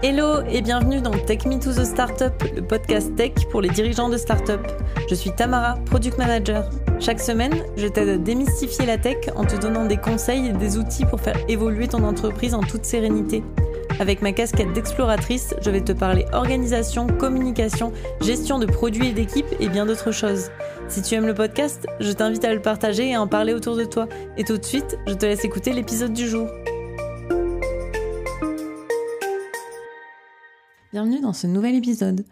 Hello et bienvenue dans Tech Me to the Startup, le podcast tech pour les dirigeants de startup. Je suis Tamara, product manager. Chaque semaine, je t'aide à démystifier la tech en te donnant des conseils et des outils pour faire évoluer ton entreprise en toute sérénité. Avec ma casquette d'exploratrice, je vais te parler organisation, communication, gestion de produits et d'équipes et bien d'autres choses. Si tu aimes le podcast, je t'invite à le partager et à en parler autour de toi. Et tout de suite, je te laisse écouter l'épisode du jour. Bienvenue dans ce nouvel épisode.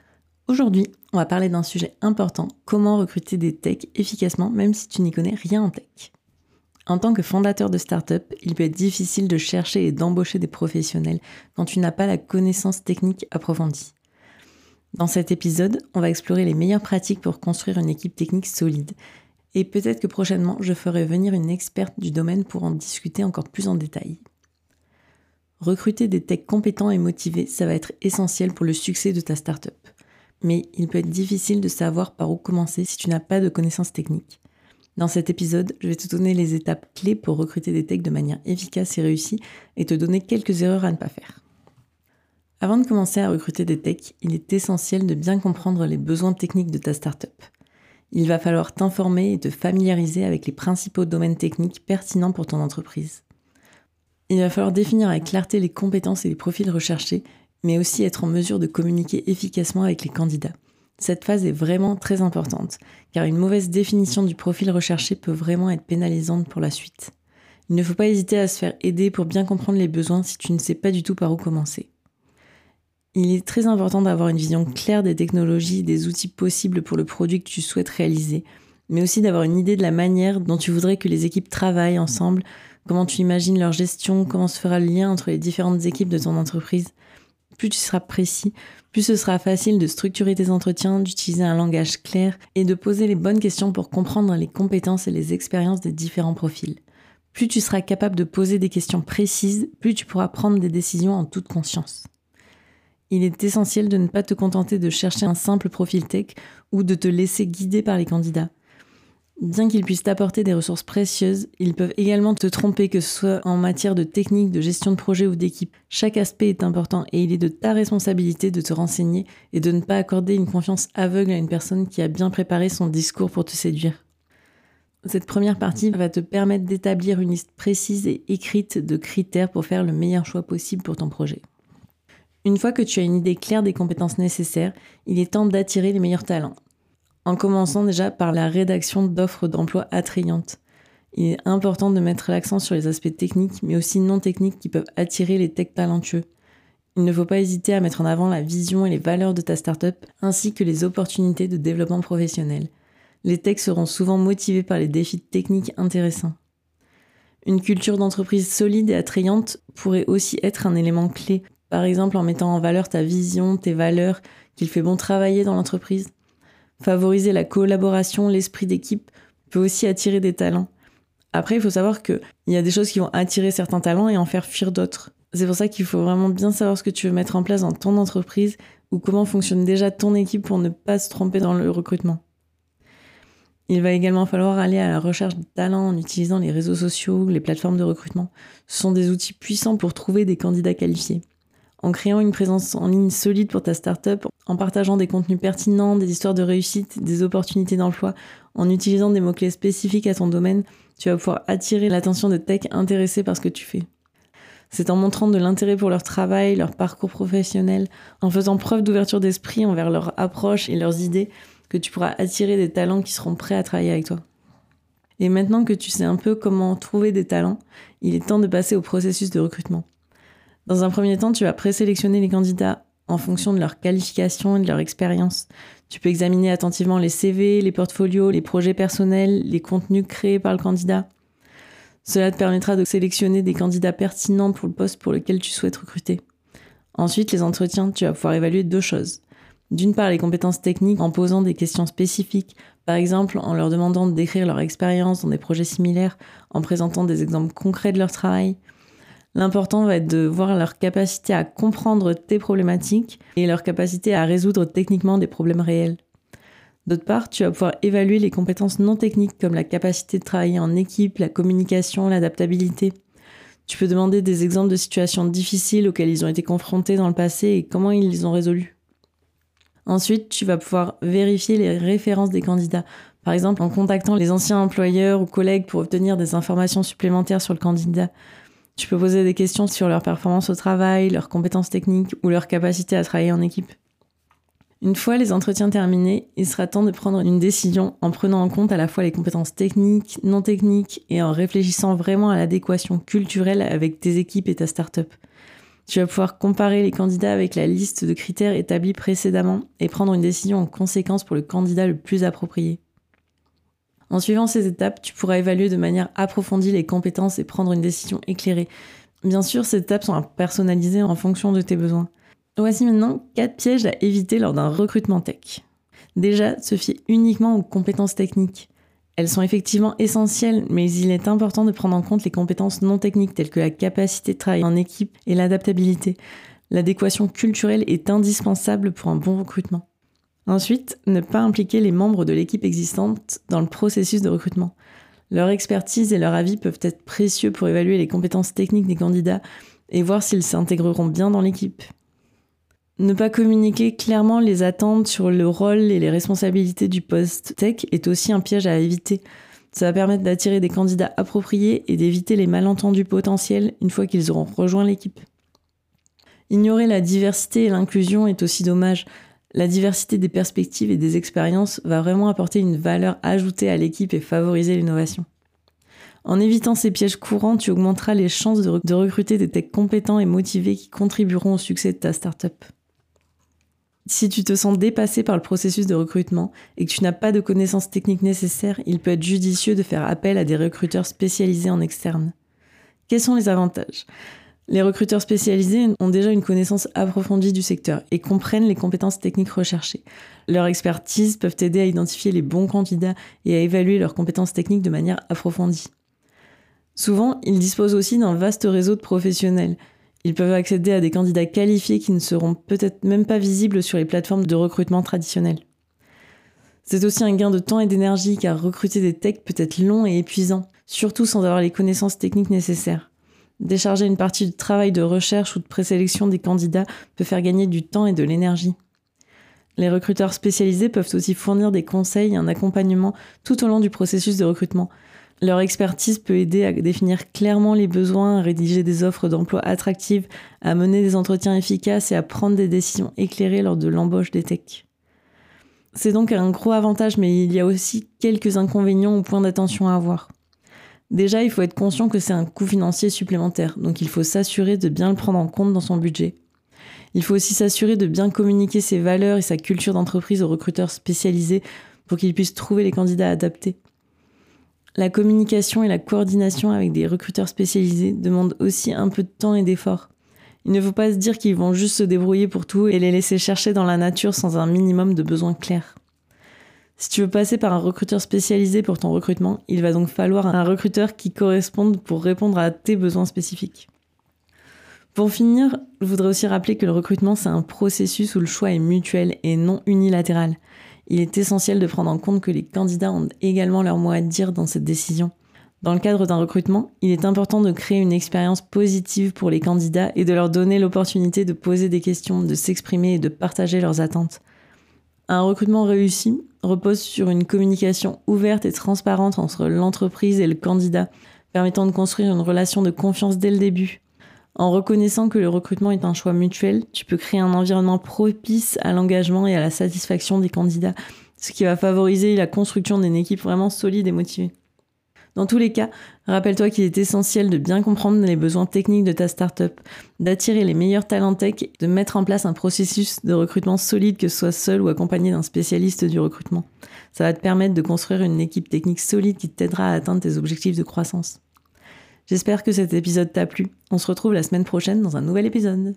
Aujourd'hui, on va parler d'un sujet important, comment recruter des techs efficacement même si tu n'y connais rien en tech. En tant que fondateur de start-up, il peut être difficile de chercher et d'embaucher des professionnels quand tu n'as pas la connaissance technique approfondie. Dans cet épisode, on va explorer les meilleures pratiques pour construire une équipe technique solide. Et peut-être que prochainement, je ferai venir une experte du domaine pour en discuter encore plus en détail. Recruter des techs compétents et motivés, ça va être essentiel pour le succès de ta startup. Mais il peut être difficile de savoir par où commencer si tu n'as pas de connaissances techniques. Dans cet épisode, je vais te donner les étapes clés pour recruter des techs de manière efficace et réussie et te donner quelques erreurs à ne pas faire. Avant de commencer à recruter des techs, il est essentiel de bien comprendre les besoins techniques de ta startup. Il va falloir t'informer et te familiariser avec les principaux domaines techniques pertinents pour ton entreprise. Il va falloir définir avec clarté les compétences et les profils recherchés, mais aussi être en mesure de communiquer efficacement avec les candidats. Cette phase est vraiment très importante, car une mauvaise définition du profil recherché peut vraiment être pénalisante pour la suite. Il ne faut pas hésiter à se faire aider pour bien comprendre les besoins si tu ne sais pas du tout par où commencer. Il est très important d'avoir une vision claire des technologies, des outils possibles pour le produit que tu souhaites réaliser, mais aussi d'avoir une idée de la manière dont tu voudrais que les équipes travaillent ensemble comment tu imagines leur gestion, comment se fera le lien entre les différentes équipes de ton entreprise? Plus tu seras précis, plus ce sera facile de structurer tes entretiens, d'utiliser un langage clair et de poser les bonnes questions pour comprendre les compétences et les expériences des différents profils. Plus tu seras capable de poser des questions précises, plus tu pourras prendre des décisions en toute conscience. Il est essentiel de ne pas te contenter de chercher un simple profil tech ou de te laisser guider par les candidats. Bien qu'ils puissent t'apporter des ressources précieuses, ils peuvent également te tromper, que ce soit en matière de technique, de gestion de projet ou d'équipe. Chaque aspect est important et il est de ta responsabilité de te renseigner et de ne pas accorder une confiance aveugle à une personne qui a bien préparé son discours pour te séduire. Cette première partie va te permettre d'établir une liste précise et écrite de critères pour faire le meilleur choix possible pour ton projet. Une fois que tu as une idée claire des compétences nécessaires, il est temps d'attirer les meilleurs talents en commençant déjà par la rédaction d'offres d'emploi attrayantes. Il est important de mettre l'accent sur les aspects techniques, mais aussi non techniques qui peuvent attirer les techs talentueux. Il ne faut pas hésiter à mettre en avant la vision et les valeurs de ta startup, ainsi que les opportunités de développement professionnel. Les techs seront souvent motivés par les défis techniques intéressants. Une culture d'entreprise solide et attrayante pourrait aussi être un élément clé, par exemple en mettant en valeur ta vision, tes valeurs, qu'il fait bon travailler dans l'entreprise. Favoriser la collaboration, l'esprit d'équipe peut aussi attirer des talents. Après, il faut savoir qu'il y a des choses qui vont attirer certains talents et en faire fuir d'autres. C'est pour ça qu'il faut vraiment bien savoir ce que tu veux mettre en place dans ton entreprise ou comment fonctionne déjà ton équipe pour ne pas se tromper dans le recrutement. Il va également falloir aller à la recherche de talents en utilisant les réseaux sociaux, les plateformes de recrutement. Ce sont des outils puissants pour trouver des candidats qualifiés en créant une présence en ligne solide pour ta startup, en partageant des contenus pertinents, des histoires de réussite, des opportunités d'emploi, en utilisant des mots-clés spécifiques à ton domaine, tu vas pouvoir attirer l'attention de tech intéressés par ce que tu fais. C'est en montrant de l'intérêt pour leur travail, leur parcours professionnel, en faisant preuve d'ouverture d'esprit envers leur approche et leurs idées, que tu pourras attirer des talents qui seront prêts à travailler avec toi. Et maintenant que tu sais un peu comment trouver des talents, il est temps de passer au processus de recrutement. Dans un premier temps, tu vas présélectionner les candidats en fonction de leur qualification et de leur expérience. Tu peux examiner attentivement les CV, les portfolios, les projets personnels, les contenus créés par le candidat. Cela te permettra de sélectionner des candidats pertinents pour le poste pour lequel tu souhaites recruter. Ensuite, les entretiens, tu vas pouvoir évaluer deux choses. D'une part, les compétences techniques en posant des questions spécifiques, par exemple en leur demandant de décrire leur expérience dans des projets similaires, en présentant des exemples concrets de leur travail. L'important va être de voir leur capacité à comprendre tes problématiques et leur capacité à résoudre techniquement des problèmes réels. D'autre part, tu vas pouvoir évaluer les compétences non techniques comme la capacité de travailler en équipe, la communication, l'adaptabilité. Tu peux demander des exemples de situations difficiles auxquelles ils ont été confrontés dans le passé et comment ils les ont résolues. Ensuite, tu vas pouvoir vérifier les références des candidats. Par exemple, en contactant les anciens employeurs ou collègues pour obtenir des informations supplémentaires sur le candidat. Tu peux poser des questions sur leur performance au travail, leurs compétences techniques ou leur capacité à travailler en équipe. Une fois les entretiens terminés, il sera temps de prendre une décision en prenant en compte à la fois les compétences techniques, non techniques et en réfléchissant vraiment à l'adéquation culturelle avec tes équipes et ta startup. Tu vas pouvoir comparer les candidats avec la liste de critères établis précédemment et prendre une décision en conséquence pour le candidat le plus approprié. En suivant ces étapes, tu pourras évaluer de manière approfondie les compétences et prendre une décision éclairée. Bien sûr, ces étapes sont personnalisées en fonction de tes besoins. Voici maintenant 4 pièges à éviter lors d'un recrutement tech. Déjà, se fier uniquement aux compétences techniques. Elles sont effectivement essentielles, mais il est important de prendre en compte les compétences non techniques telles que la capacité de travailler en équipe et l'adaptabilité. L'adéquation culturelle est indispensable pour un bon recrutement. Ensuite, ne pas impliquer les membres de l'équipe existante dans le processus de recrutement. Leur expertise et leur avis peuvent être précieux pour évaluer les compétences techniques des candidats et voir s'ils s'intégreront bien dans l'équipe. Ne pas communiquer clairement les attentes sur le rôle et les responsabilités du poste tech est aussi un piège à éviter. Ça va permettre d'attirer des candidats appropriés et d'éviter les malentendus potentiels une fois qu'ils auront rejoint l'équipe. Ignorer la diversité et l'inclusion est aussi dommage. La diversité des perspectives et des expériences va vraiment apporter une valeur ajoutée à l'équipe et favoriser l'innovation. En évitant ces pièges courants, tu augmenteras les chances de, recruter des techs compétents et motivés qui contribueront au succès de ta startup. Si tu te sens dépassé par le processus de recrutement et que tu n'as pas de connaissances techniques nécessaires, il peut être judicieux de faire appel à des recruteurs spécialisés en externe. Quels sont les avantages? Les recruteurs spécialisés ont déjà une connaissance approfondie du secteur et comprennent les compétences techniques recherchées. Leur expertise peuvent aider à identifier les bons candidats et à évaluer leurs compétences techniques de manière approfondie. Souvent, ils disposent aussi d'un vaste réseau de professionnels, ils peuvent accéder à des candidats qualifiés qui ne seront peut-être même pas visibles sur les plateformes de recrutement traditionnelles. C'est aussi un gain de temps et d'énergie car recruter des techs peut être long et épuisant, surtout sans avoir les connaissances techniques nécessaires. Décharger une partie du travail de recherche ou de présélection des candidats peut faire gagner du temps et de l'énergie. Les recruteurs spécialisés peuvent aussi fournir des conseils et un accompagnement tout au long du processus de recrutement, leur expertise peut aider à définir clairement les besoins, à rédiger des offres d'emploi attractives, à mener des entretiens efficaces et à prendre des décisions éclairées lors de l'embauche des techs. C'est donc un gros avantage, mais il y a aussi quelques inconvénients ou points d'attention à avoir. Déjà, il faut être conscient que c'est un coût financier supplémentaire, donc il faut s'assurer de bien le prendre en compte dans son budget. Il faut aussi s'assurer de bien communiquer ses valeurs et sa culture d'entreprise aux recruteurs spécialisés pour qu'ils puissent trouver les candidats adaptés. La communication et la coordination avec des recruteurs spécialisés demandent aussi un peu de temps et d'effort. Il ne faut pas se dire qu'ils vont juste se débrouiller pour tout et les laisser chercher dans la nature sans un minimum de besoins clairs. Si tu veux passer par un recruteur spécialisé pour ton recrutement, il va donc falloir un recruteur qui corresponde pour répondre à tes besoins spécifiques. Pour finir, je voudrais aussi rappeler que le recrutement, c'est un processus où le choix est mutuel et non unilatéral il est essentiel de prendre en compte que les candidats ont également leur mot à dire dans cette décision. Dans le cadre d'un recrutement, il est important de créer une expérience positive pour les candidats et de leur donner l'opportunité de poser des questions, de s'exprimer et de partager leurs attentes. Un recrutement réussi repose sur une communication ouverte et transparente entre l'entreprise et le candidat, permettant de construire une relation de confiance dès le début. En reconnaissant que le recrutement est un choix mutuel, tu peux créer un environnement propice à l'engagement et à la satisfaction des candidats, ce qui va favoriser la construction d'une équipe vraiment solide et motivée. Dans tous les cas, rappelle-toi qu'il est essentiel de bien comprendre les besoins techniques de ta startup, d'attirer les meilleurs talents tech, de mettre en place un processus de recrutement solide, que ce soit seul ou accompagné d'un spécialiste du recrutement. Ça va te permettre de construire une équipe technique solide qui t'aidera à atteindre tes objectifs de croissance. J'espère que cet épisode t'a plu. On se retrouve la semaine prochaine dans un nouvel épisode.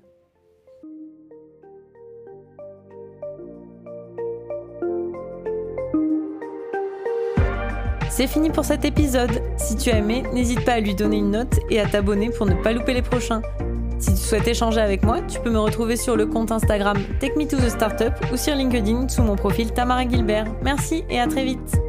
C'est fini pour cet épisode. Si tu as aimé, n'hésite pas à lui donner une note et à t'abonner pour ne pas louper les prochains. Si tu souhaites échanger avec moi, tu peux me retrouver sur le compte Instagram Take Me to the Startup ou sur LinkedIn sous mon profil Tamara Gilbert. Merci et à très vite.